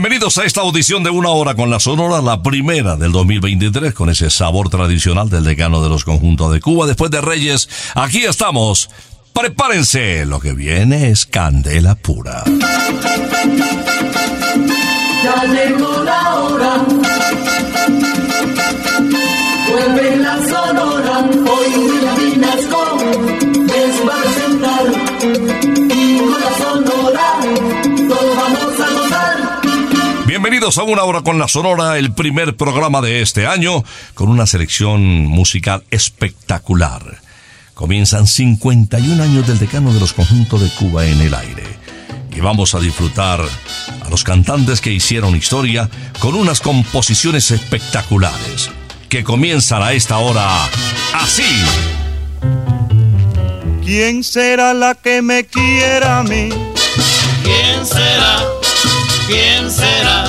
Bienvenidos a esta audición de una hora con la Sonora, la primera del 2023, con ese sabor tradicional del decano de los conjuntos de Cuba. Después de Reyes, aquí estamos. Prepárense, lo que viene es candela pura. Ya la hora. Bienvenidos a una hora con la Sonora, el primer programa de este año, con una selección musical espectacular. Comienzan 51 años del decano de los conjuntos de Cuba en el aire. Y vamos a disfrutar a los cantantes que hicieron historia con unas composiciones espectaculares, que comienzan a esta hora así. ¿Quién será la que me quiera a mí? ¿Quién será? ¿Quién será?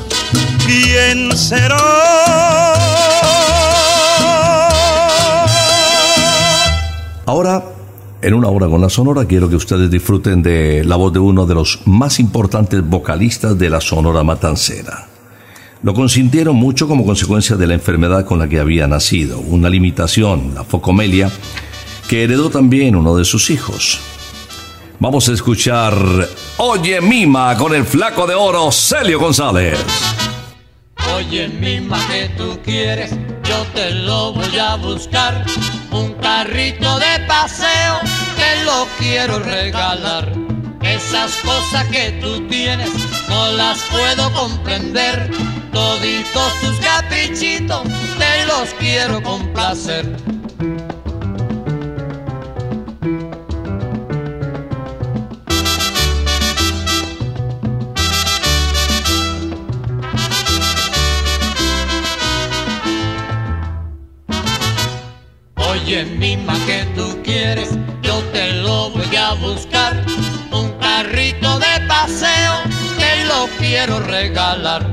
Ahora, en una hora con la Sonora, quiero que ustedes disfruten de la voz de uno de los más importantes vocalistas de la Sonora Matancera. Lo consintieron mucho como consecuencia de la enfermedad con la que había nacido, una limitación, la focomelia, que heredó también uno de sus hijos. Vamos a escuchar Oye Mima con el flaco de oro Celio González. Oye, mima que tú quieres, yo te lo voy a buscar. Un carrito de paseo, te lo quiero regalar. Esas cosas que tú tienes, no las puedo comprender. Toditos tus caprichitos, te los quiero complacer. Oye, mima que tú quieres, yo te lo voy a buscar. Un carrito de paseo, te lo quiero regalar.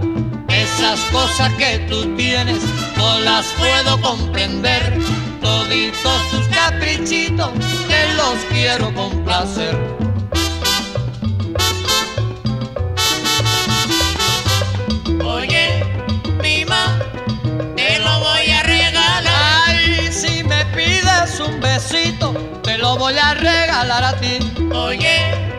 Esas cosas que tú tienes, no las puedo comprender. Toditos tus caprichitos, te los quiero complacer. Pides un besito, te lo voy a regalar a ti. Oye,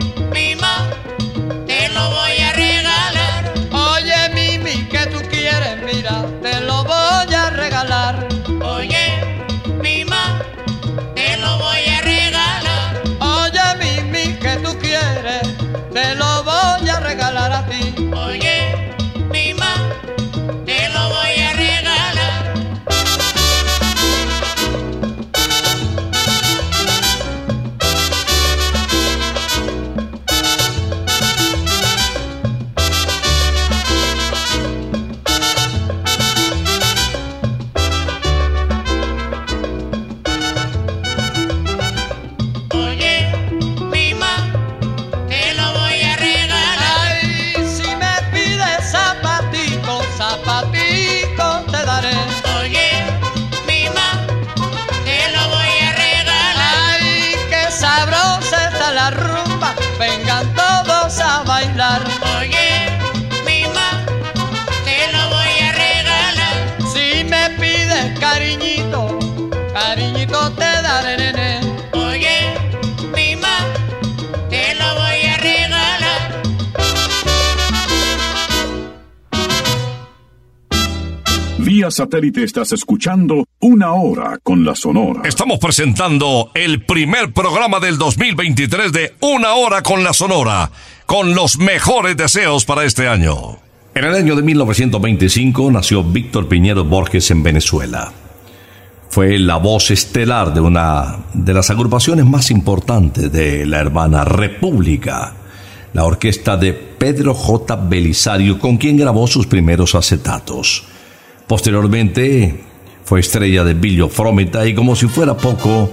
satélite estás escuchando Una Hora con la Sonora. Estamos presentando el primer programa del 2023 de Una Hora con la Sonora, con los mejores deseos para este año. En el año de 1925 nació Víctor Piñero Borges en Venezuela. fue la voz estelar de una de las agrupaciones más importantes de la hermana República, la orquesta de Pedro J. Belisario, con quien grabó sus primeros acetatos. Posteriormente fue estrella de Billo Frometa y como si fuera poco,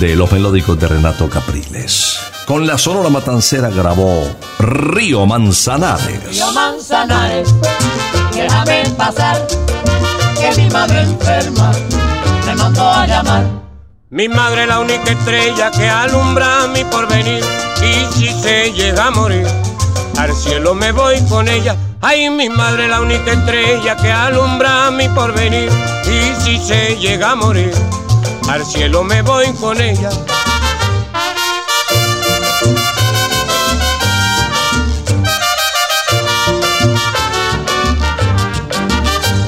de los melódicos de Renato Capriles. Con la Sonora Matancera grabó Río Manzanares. Río Manzanares, déjame pasar, que mi madre enferma me mandó a llamar. Mi madre es la única estrella que alumbra mi porvenir y si se llega a morir, al cielo me voy con ella. Ay, mi madre la única estrella que alumbra mi porvenir y si se llega a morir, al cielo me voy con ella.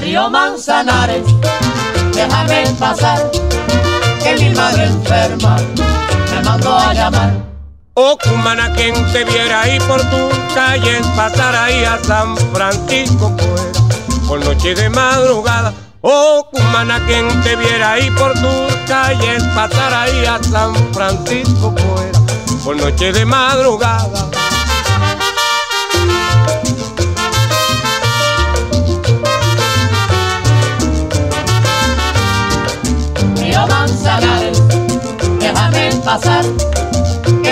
Río Manzanares, déjame pasar, que mi madre enferma me mandó a llamar. Oh, cumana, quien te viera ahí por tu calle, pasar ahí a San Francisco fuera, por noche de madrugada. Oh, cumana, quien te viera ahí por tus calles, pasar ahí a San Francisco fuera, por noche de madrugada. Río Manzanares, déjame pasar,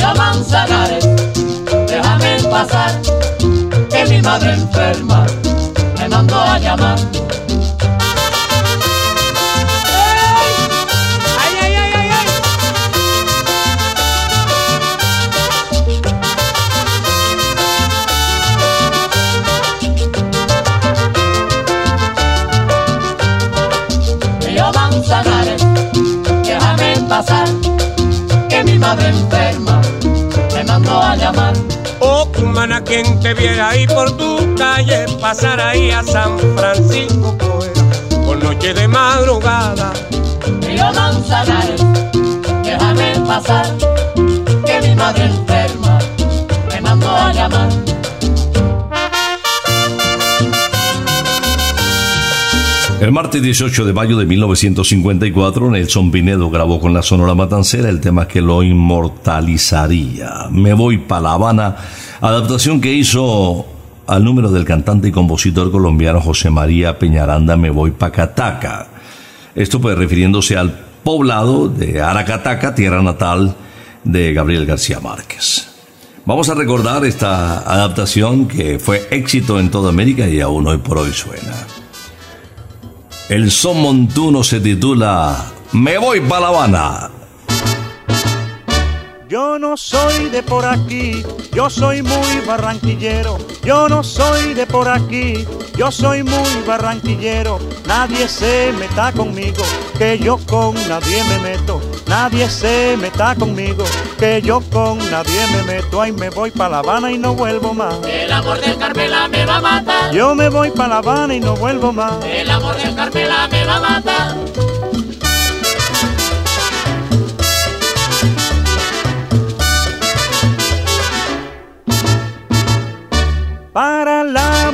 Río Manzanares, déjame pasar, que mi madre enferma me mandó a llamar. Manzanares, déjame pasar, que mi madre enferma a llamar. Oh, cumana, quien te viera ahí por tu calle, pasar ahí a San Francisco fuera, por noche de madrugada. Río Manzanares, déjame pasar, que mi madre enferma me mandó a llamar. El martes 18 de mayo de 1954, Nelson Pinedo grabó con la Sonora Matancera el tema que lo inmortalizaría. Me voy pa' La Habana, adaptación que hizo al número del cantante y compositor colombiano José María Peñaranda, Me voy pa' Cataca. Esto pues refiriéndose al poblado de Aracataca, tierra natal de Gabriel García Márquez. Vamos a recordar esta adaptación que fue éxito en toda América y aún hoy por hoy suena. El son montuno se titula Me voy pa' La Habana. Yo no soy de por aquí, yo soy muy barranquillero. Yo no soy de por aquí, yo soy muy barranquillero. Nadie se meta conmigo, que yo con nadie me meto. Nadie se meta conmigo, que yo con nadie me meto. Ay, me voy pa' La Habana y no vuelvo más. El amor del Carmela me va a matar. Yo me voy pa' La Habana y no vuelvo más. El amor del Carmela me va a matar.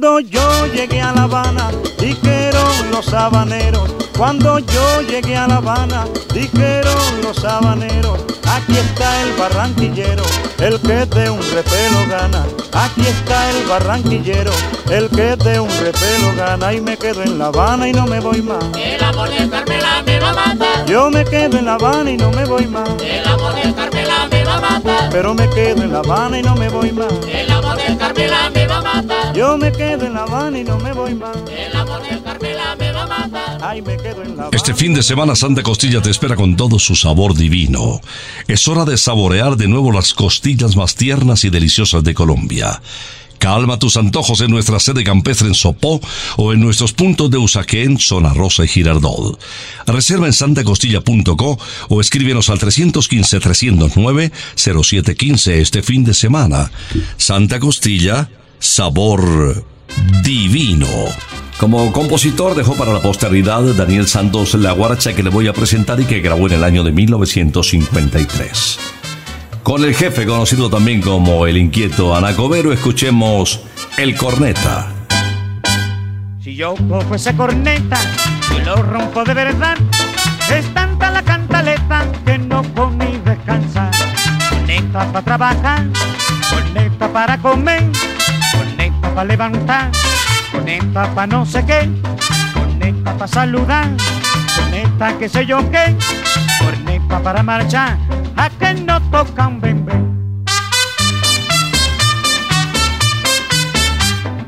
Cuando yo llegué a La Habana, dijeron los habaneros. Cuando yo llegué a La Habana, dijeron los habaneros. Aquí está el barranquillero, el que de un repelo gana. Aquí está el barranquillero, el que de un repelo gana. Y me quedo en La Habana y no me voy más. El amor de Carmela me va a matar. Yo me quedo en La Habana y no me voy más. El amor de Carmela me matar. Pero me quedo en La Habana y no me voy más. El amor de Carmela me va a matar. Yo me quedo en La Habana y no me voy más. El amor de Carmela me va a matar. Ay, me quedo en La Habana. Este fin de semana Santa Costilla te espera con todo su sabor divino. Es hora de saborear de nuevo las costillas más tiernas y deliciosas de Colombia. Calma tus antojos en nuestra sede campestre en Sopó o en nuestros puntos de Usaquén, Zona Rosa y Girardot. Reserva en santacostilla.co o escríbenos al 315-309-0715 este fin de semana. Santa Costilla, sabor divino. Como compositor dejó para la posteridad Daniel Santos la guaracha que le voy a presentar y que grabó en el año de 1953. Con el jefe conocido también como el inquieto Anacobero, escuchemos El Corneta. Si yo cojo esa corneta y lo rompo de verdad, es tanta la cantaleta que no come y descansa. Corneta para trabajar, corneta para comer, corneta para levantar, corneta para no sé qué, corneta para saludar, corneta que sé yo qué, corneta para marchar, no tocan bembé.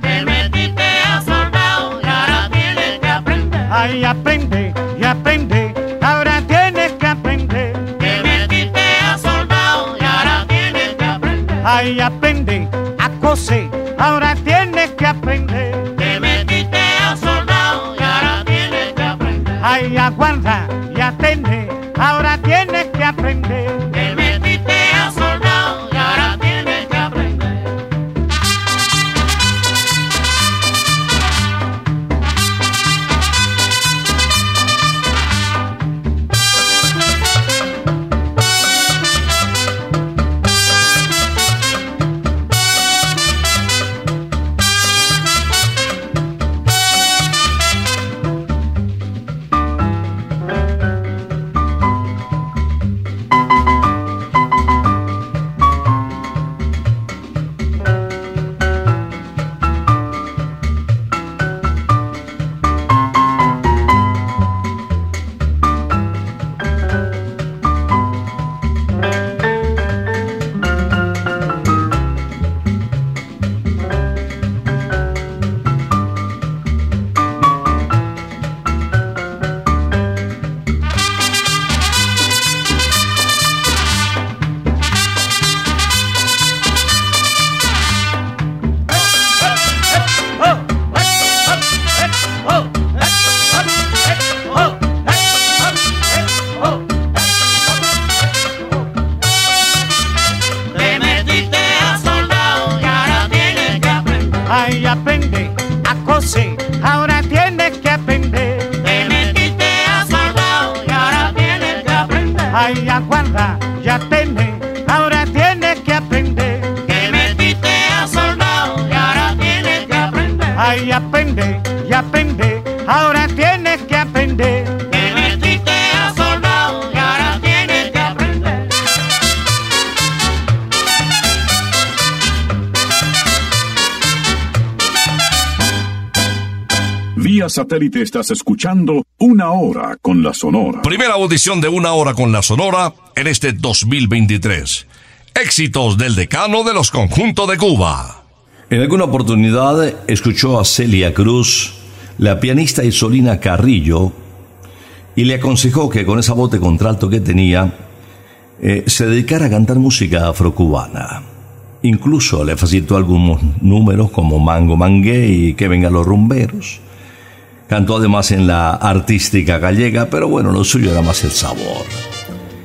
Te metiste a soldado y ahora tienes que aprender. Ay, aprende y aprende, ahora tienes que aprender. Te metiste a soldado y ahora tienes que aprender. Ay, aprende a coser, ahora tienes que aprender. Te metiste a soldado y ahora tienes que aprender. Ay, aguarda y atende, ahora tienes que aprender. Satélite estás escuchando Una Hora con la Sonora. Primera audición de una hora con la Sonora en este 2023. Éxitos del decano de los conjuntos de Cuba. En alguna oportunidad escuchó a Celia Cruz, la pianista Isolina Carrillo, y le aconsejó que con esa voz de contralto que tenía, eh, se dedicara a cantar música afrocubana. Incluso le facilitó algunos números como Mango Mangué y Que vengan los rumberos. Cantó además en la artística gallega, pero bueno, lo suyo era más el sabor.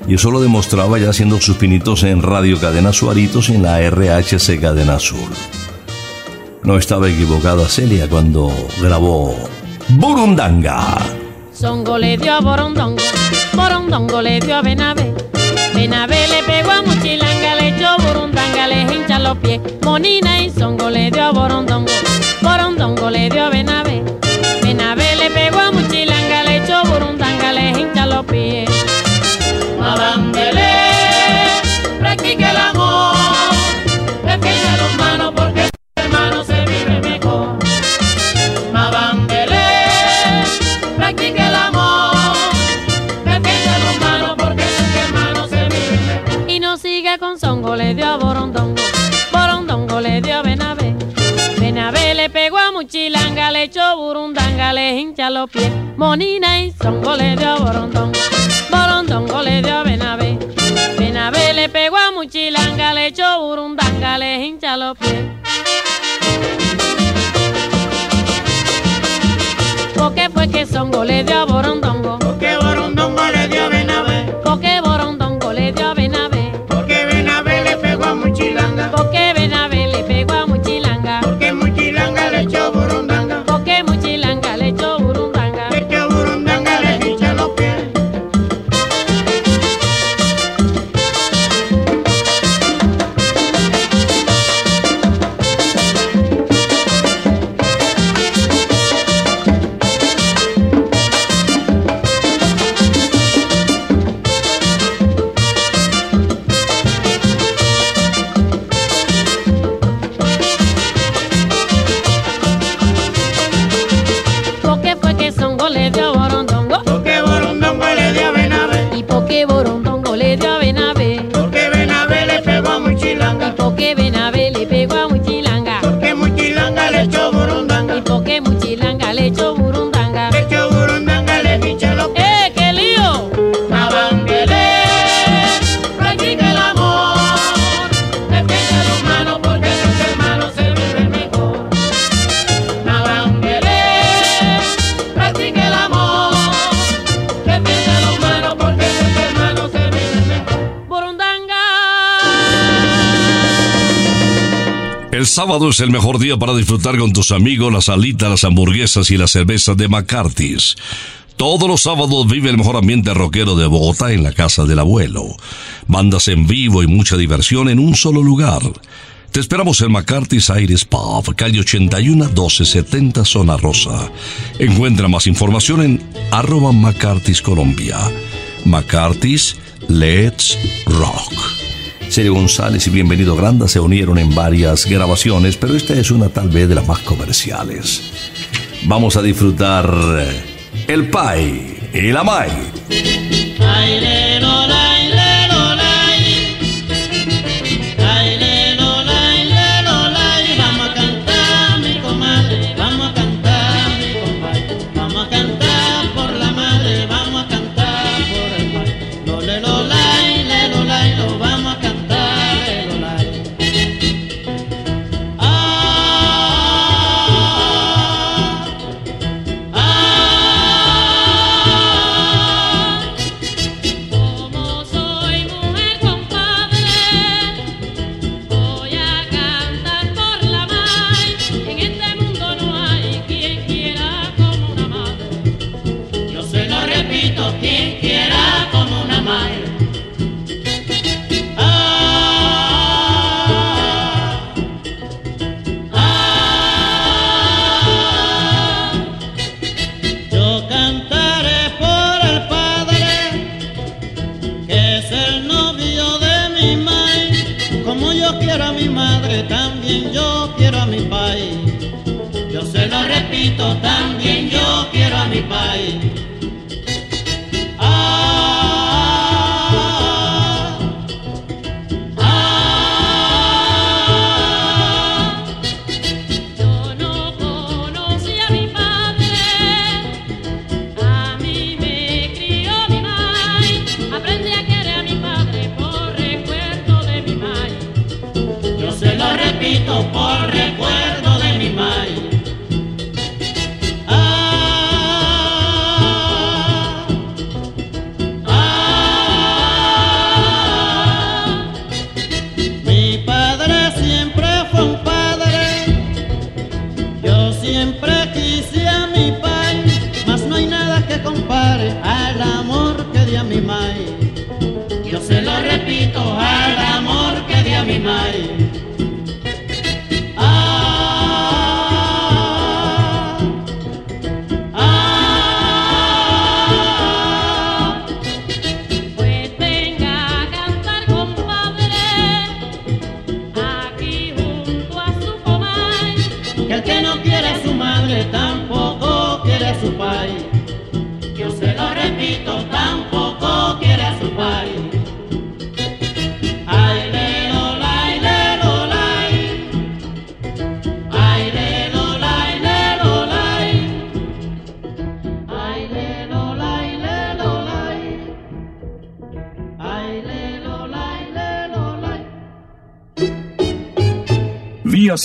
Y eso lo demostraba ya haciendo sus pinitos en Radio Cadena Suaritos y en la RHC Cadena Azul. No estaba equivocada Celia cuando grabó Burundanga. Songo le dio a Borondongo, Borondongo le dio a Benavé, Benavé le pegó a Mochilanga, le echó Burundanga, le hincha los pies, Monina y Songo le dio a Borondongo, Borondongo le dio a Benavé. Benavé le pegó a Muchilanga, le echó burundanga, le hincha los pies. Madame pecho, burundanga le hincha los pies. Monina y songo le dio a borondón, borondongo le dio a benavé. Benavé le pegó a muchilanga, le echó burundanga, le hincha los pies. Porque fue que songo le dio a borondón? sábado es el mejor día para disfrutar con tus amigos las salita, las hamburguesas y las cervezas de McCarthy's. Todos los sábados vive el mejor ambiente rockero de Bogotá en la casa del abuelo. Bandas en vivo y mucha diversión en un solo lugar. Te esperamos en McCarthy's Aires Pub, calle 81 1270 Zona Rosa. Encuentra más información en arroba McCarthy's Colombia. McCarthy's Let's Rock. Sergio González y Bienvenido Granda se unieron en varias grabaciones, pero esta es una tal vez de las más comerciales. Vamos a disfrutar eh, El Pai y La Mai. Yo se lo repito al amor que di a mi mai.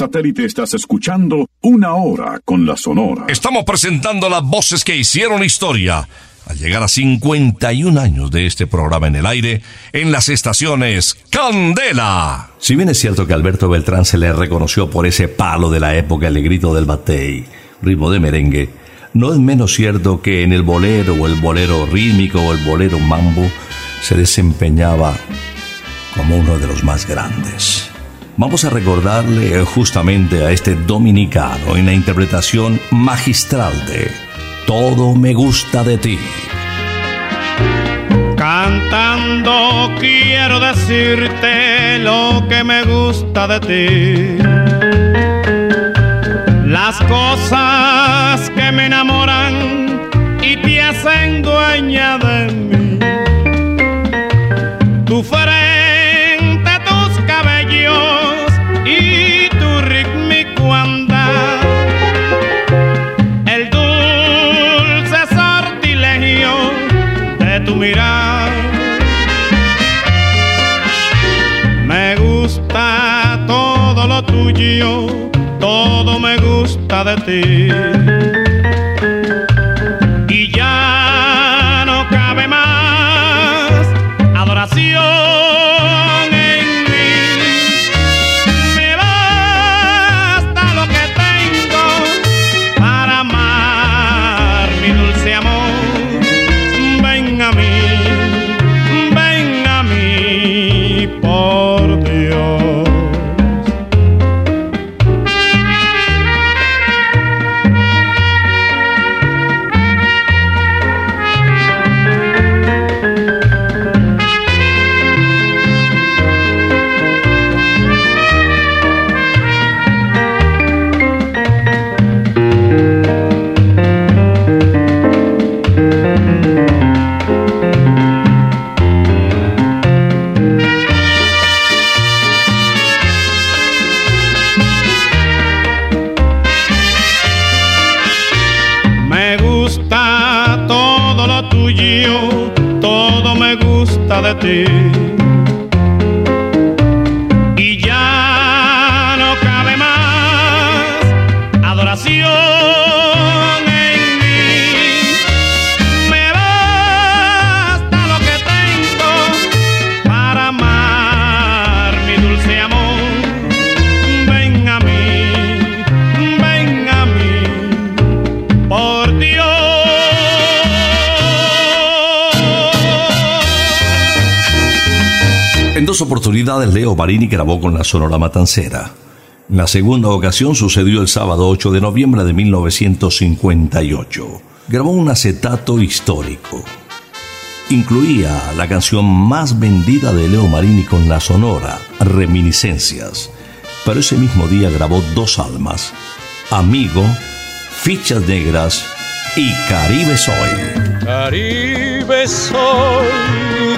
Satélite estás escuchando Una Hora con la Sonora. Estamos presentando las voces que hicieron historia al llegar a 51 años de este programa en el aire en las estaciones Candela. Si bien es cierto que Alberto Beltrán se le reconoció por ese palo de la época, el grito del batey, ritmo de merengue, no es menos cierto que en el bolero o el bolero rítmico o el bolero mambo se desempeñaba como uno de los más grandes. Vamos a recordarle justamente a este dominicano en la interpretación magistral de Todo me gusta de ti. Cantando quiero decirte lo que me gusta de ti. Las cosas gusta Leo Marini grabó con la Sonora Matancera. La segunda ocasión sucedió el sábado 8 de noviembre de 1958. Grabó un acetato histórico. Incluía la canción más vendida de Leo Marini con la Sonora, Reminiscencias. Pero ese mismo día grabó dos almas, Amigo, Fichas Negras y Caribe Soy. Caribe soy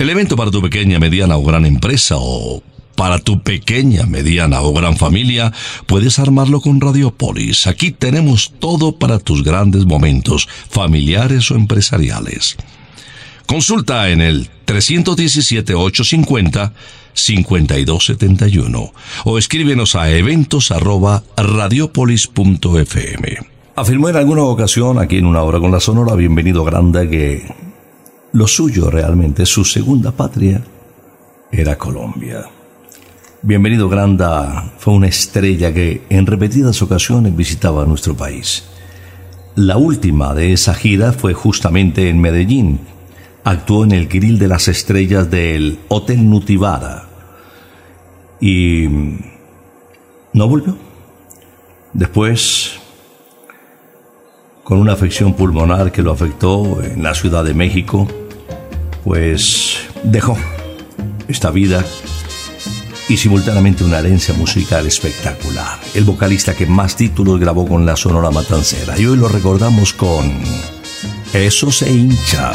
El evento para tu pequeña, mediana o gran empresa o para tu pequeña, mediana o gran familia, puedes armarlo con Radiopolis. Aquí tenemos todo para tus grandes momentos, familiares o empresariales. Consulta en el 317-850-5271 o escríbenos a eventos arroba radiopolis.fm. Afirmó en alguna ocasión aquí en una hora con la Sonora Bienvenido Grande que lo suyo realmente, su segunda patria, era Colombia. Bienvenido Granda fue una estrella que en repetidas ocasiones visitaba nuestro país. La última de esa gira fue justamente en Medellín, actuó en el Grill de las Estrellas del Hotel Nutibara y no volvió. Después, con una afección pulmonar que lo afectó en la Ciudad de México, pues dejó esta vida y simultáneamente una herencia musical espectacular. El vocalista que más títulos grabó con la Sonora Matancera. Y hoy lo recordamos con Eso se hincha.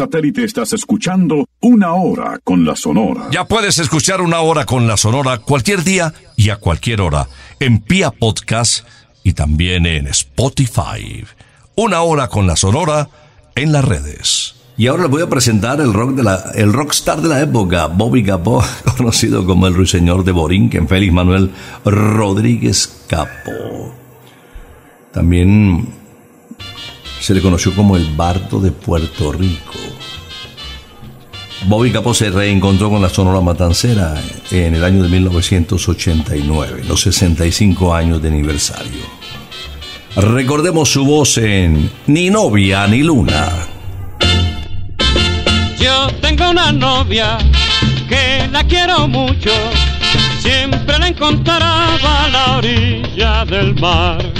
Satélite estás escuchando Una Hora con la Sonora. Ya puedes escuchar Una Hora con la Sonora cualquier día y a cualquier hora en Pia Podcast y también en Spotify. Una Hora con la Sonora en las redes. Y ahora les voy a presentar el rock de la, el rockstar de la época, Bobby Capó, conocido como el ruiseñor de Borinquen, Félix Manuel Rodríguez Capó. También se le conoció como el bardo de Puerto Rico. Bobby Capó se reencontró con la Sonora Matancera en el año de 1989, los 65 años de aniversario. Recordemos su voz en Ni novia ni luna. Yo tengo una novia que la quiero mucho, siempre la encontraba a la orilla del mar.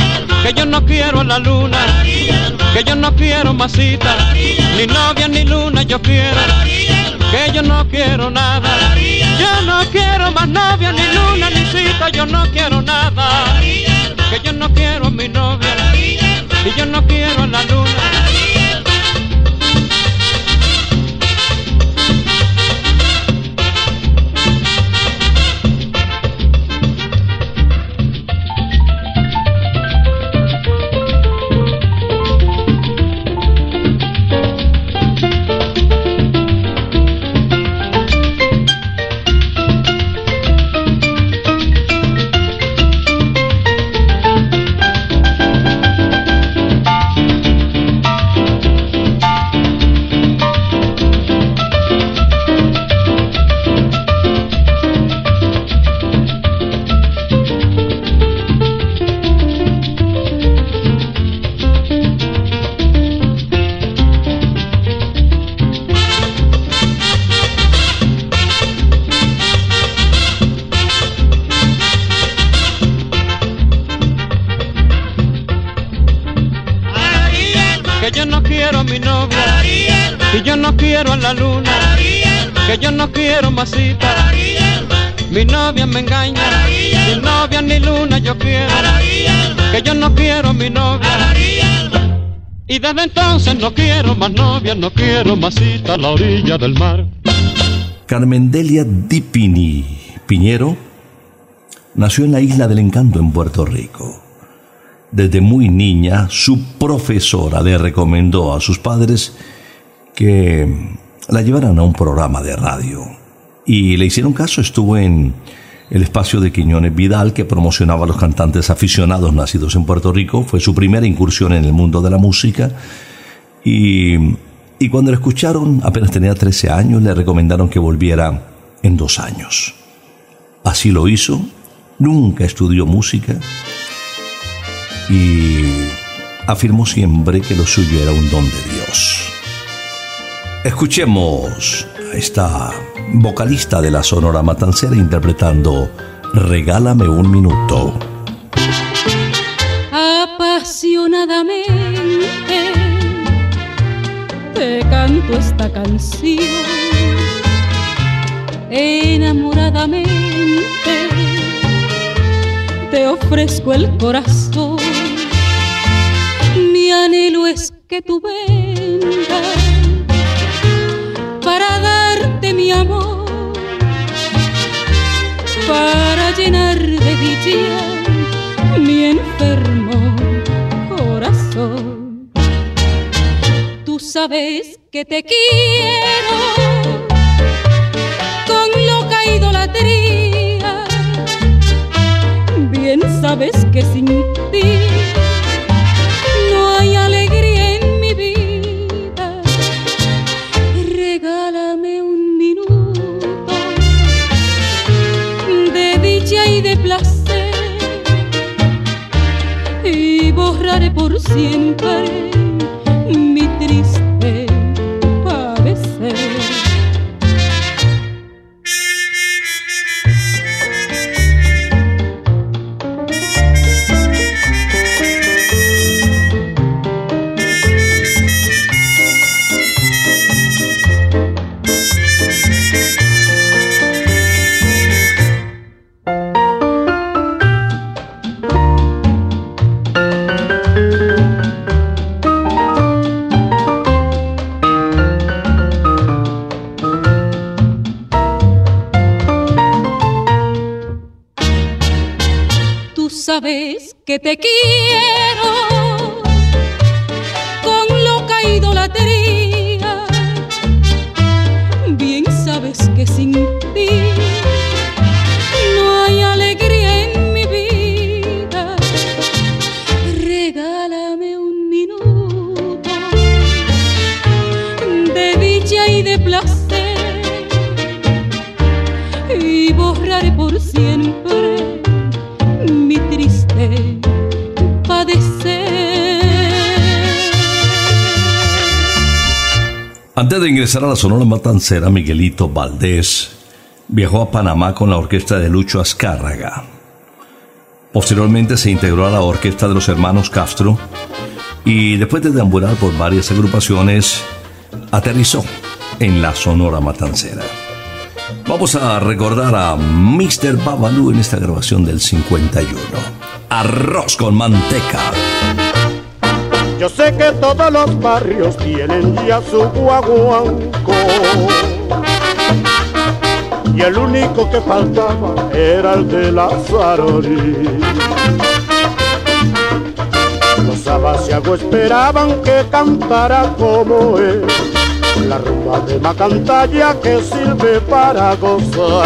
que yo no quiero la luna, que yo no quiero más cita, ni novia ni luna yo quiero, que yo no quiero nada, yo no quiero más novia ni luna ni cita, yo no quiero nada, que yo no quiero mi novia, y yo no quiero la luna. No quiero más cita. Mi novia me engaña, ni novia ni luna yo quiero, que yo no quiero a mi novia. Y desde entonces no quiero más novia, no quiero más cita a la orilla del mar. Carmendelia Dipini Piñero nació en la isla del Encanto en Puerto Rico. Desde muy niña, su profesora le recomendó a sus padres que la llevaran a un programa de radio. Y le hicieron caso, estuvo en el espacio de Quiñones Vidal, que promocionaba a los cantantes aficionados nacidos en Puerto Rico. Fue su primera incursión en el mundo de la música. Y, y cuando la escucharon, apenas tenía 13 años, le recomendaron que volviera en dos años. Así lo hizo, nunca estudió música y afirmó siempre que lo suyo era un don de Dios. Escuchemos a esta vocalista de la Sonora Matancera interpretando Regálame un minuto. Apasionadamente te canto esta canción. Enamoradamente te ofrezco el corazón. Mi anhelo es que tú vengas amor, para llenar dicha, mi enfermo corazón. Tú sabes que te quiero con loca idolatría. Bien sabes que sin ti por siempre te quiero con loca idolatría. Bien sabes que sin ti Antes de ingresar a la Sonora Matancera, Miguelito Valdés viajó a Panamá con la orquesta de Lucho Azcárraga. Posteriormente se integró a la orquesta de los hermanos Castro y después de deambular por varias agrupaciones, aterrizó en la Sonora Matancera. Vamos a recordar a Mr. Babalú en esta grabación del 51. Arroz con manteca. Yo sé que todos los barrios tienen ya su guaguanco. Y el único que faltaba era el de la Sarori. Los abasiagos esperaban que cantara como él. La rumba de Macantalla que sirve para gozar.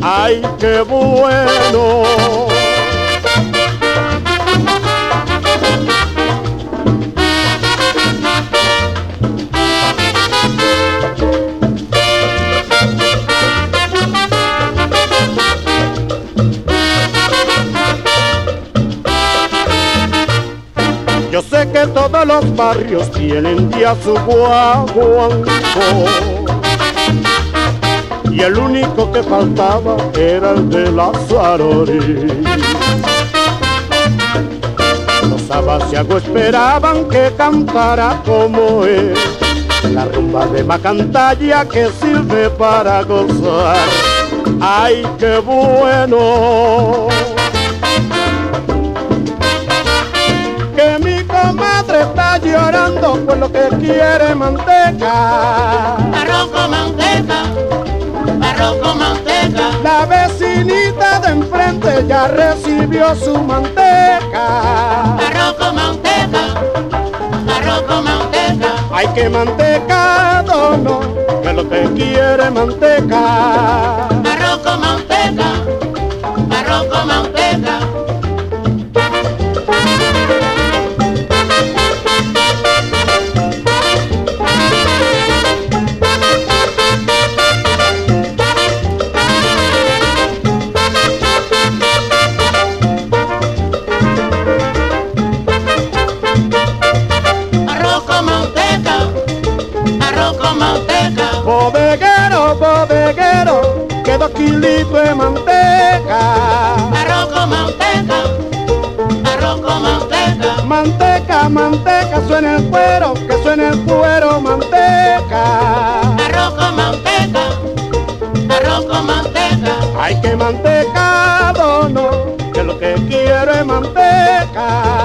¡Ay, qué bueno! Los barrios tienen ya su guaguanco. Y el único que faltaba era el de la Sarori Los abasiagos esperaban que cantara como él La rumba de Macantalla que sirve para gozar. ¡Ay, qué bueno! Llorando por lo que quiere manteca. Arroz con manteca, arroz con manteca. La vecinita de enfrente ya recibió su manteca. Arroz con manteca, arroz con manteca. Hay que mantecado no, que lo que quiere manteca. Arroz con manteca, arroz con manteca. Bodeguero, bodeguero, que dos kilitos de manteca. Arroz con manteca, arroz con manteca. Manteca, manteca, suena el cuero, que suena el cuero, manteca. Arroz con manteca, arroz con manteca. Hay que mantecado, no, que lo que quiero es manteca.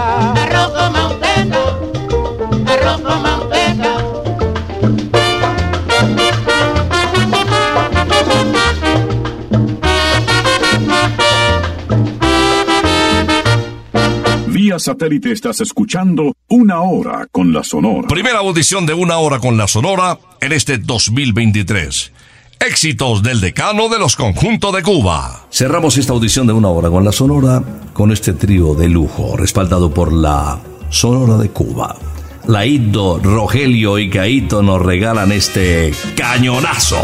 Vía satélite estás escuchando Una Hora con la Sonora. Primera audición de Una Hora con la Sonora en este 2023. Éxitos del decano de los conjuntos de Cuba. Cerramos esta audición de Una Hora con la Sonora con este trío de lujo, respaldado por la Sonora de Cuba. Laito, Rogelio y Caito nos regalan este cañonazo.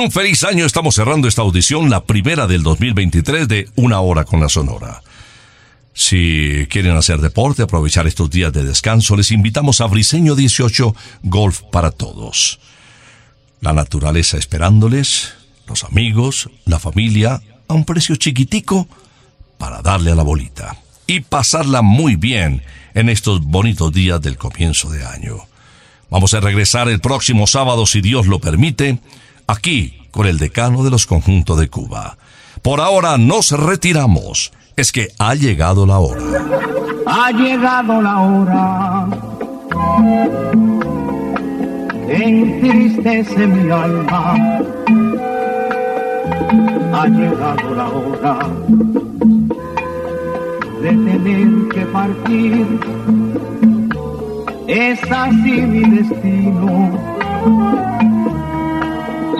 Un feliz año estamos cerrando esta audición, la primera del 2023 de Una Hora con la Sonora. Si quieren hacer deporte, aprovechar estos días de descanso, les invitamos a Briseño 18 Golf para Todos. La naturaleza esperándoles, los amigos, la familia, a un precio chiquitico para darle a la bolita y pasarla muy bien en estos bonitos días del comienzo de año. Vamos a regresar el próximo sábado, si Dios lo permite, aquí con el decano de los conjuntos de Cuba. Por ahora nos retiramos. Es que ha llegado la hora. Ha llegado la hora entristece mi alma. Ha llegado la hora de tener que partir. Es así mi destino.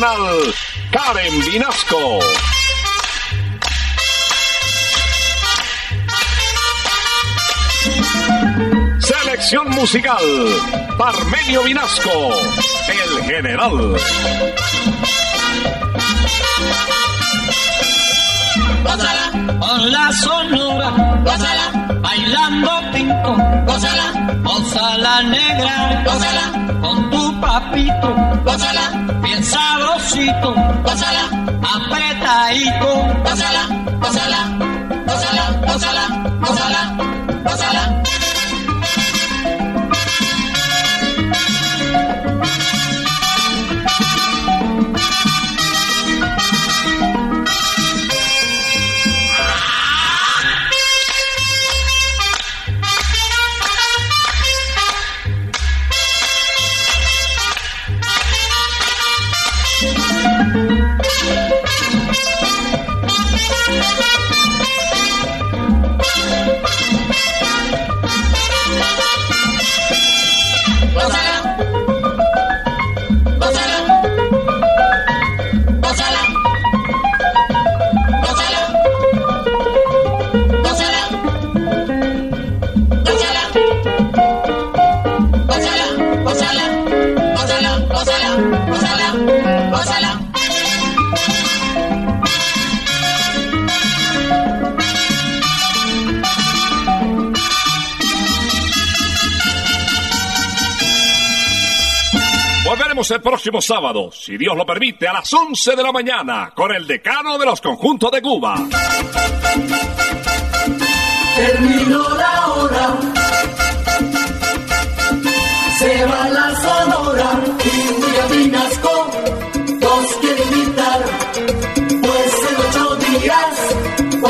Nacional, Karen Vinasco. Selección musical, Parmenio Vinasco, el general. gózala, con la sonora, gózala, bailando pinto, gózala, gózala negra, gózala, con tu papito, gózala, bien sabrosito, gózala, apretadito, gózala, gózala, gózala, gózala, gózala. Gózala, el próximo sábado, si Dios lo permite, a las 11 de la mañana, con el decano de los conjuntos de Cuba. Terminó la hora. Se va la sonora y Julio Vinasco nos quiere invitar. Pues en ocho días,